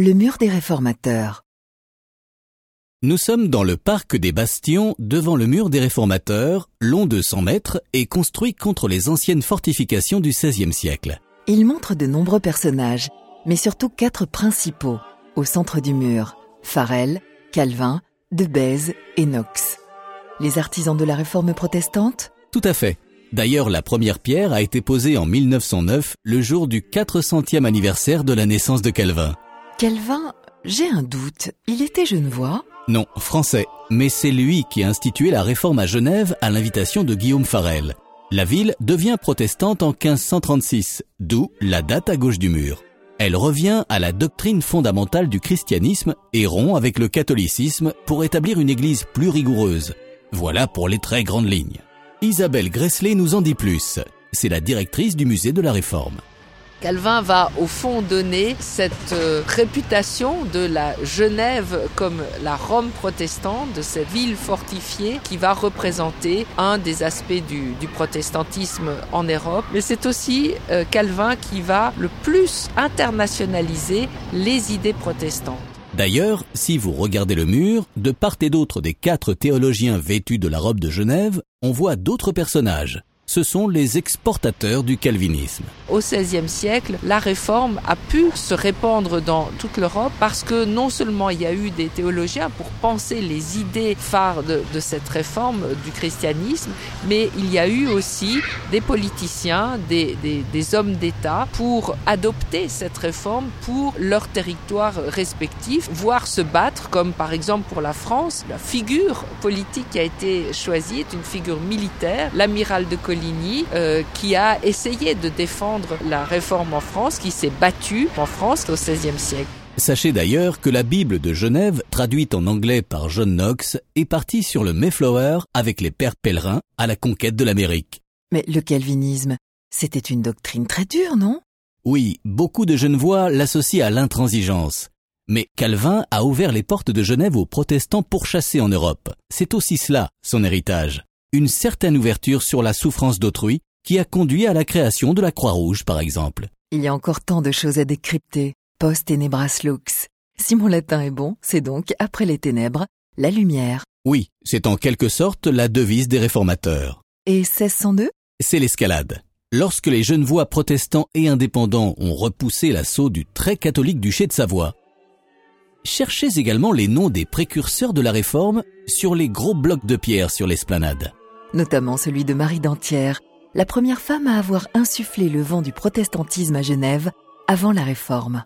Le mur des réformateurs. Nous sommes dans le parc des Bastions, devant le mur des Réformateurs, long de 100 mètres et construit contre les anciennes fortifications du XVIe siècle. Il montre de nombreux personnages, mais surtout quatre principaux, au centre du mur. Farel, Calvin, De Bèze et Knox. Les artisans de la réforme protestante? Tout à fait. D'ailleurs, la première pierre a été posée en 1909, le jour du 400e anniversaire de la naissance de Calvin. Calvin, j'ai un doute, il était genevois? Non, français, mais c'est lui qui a institué la réforme à Genève à l'invitation de Guillaume Farel. La ville devient protestante en 1536, d'où la date à gauche du mur. Elle revient à la doctrine fondamentale du christianisme et rompt avec le catholicisme pour établir une église plus rigoureuse. Voilà pour les très grandes lignes. Isabelle Gressley nous en dit plus. C'est la directrice du musée de la Réforme. Calvin va au fond donner cette euh, réputation de la Genève comme la Rome protestante, de cette ville fortifiée qui va représenter un des aspects du, protestantisme en Europe. Mais c'est aussi euh, Calvin qui va le plus internationaliser les idées protestantes. D'ailleurs, si vous regardez le mur, de part et d'autre des quatre théologiens vêtus de la robe de Genève, on voit d'autres personnages ce sont les exportateurs du calvinisme. Au XVIe siècle, la réforme a pu se répandre dans toute l'Europe parce que non seulement il y a eu des théologiens pour penser les idées phares de, cette réforme du christianisme, mais il y a eu aussi des politiciens, des, hommes d'État pour adopter cette réforme pour leur territoire respectif, voire se battre, comme par exemple pour la France, la figure politique qui a été choisie est une figure militaire, l'amiral de Coligny Euh, qui a essayé de défendre la réforme en France, qui s'est battu en France au XVIe siècle. Sachez d'ailleurs que la Bible de Genève, traduite en anglais par John Knox, est partie sur le Mayflower avec les pères pèlerins à la conquête de l'Amérique. Mais le calvinisme, c'était une doctrine très dure, non? Oui, beaucoup de Genevois l'associent à l'intransigeance. Mais Calvin a ouvert les portes de Genève aux protestants pourchassés en Europe. C'est aussi cela, son héritage une certaine ouverture sur la souffrance d'autrui qui a conduit à la création de la Croix-Rouge, par exemple. Il y a encore tant de choses à décrypter. Post tenebras lux. Si mon latin est bon, c'est donc, après les ténèbres, la lumière. Oui, c'est en quelque sorte la devise des réformateurs. Et 1602 C'est l'escalade. Lorsque les jeunes voix protestants et indépendants ont repoussé l'assaut du très catholique duché de Savoie, cherchez également les noms des précurseurs de la réforme sur les gros blocs de pierre sur l'esplanade notamment celui de Marie Dantière, la première femme à avoir insufflé le vent du protestantisme à Genève avant la Réforme.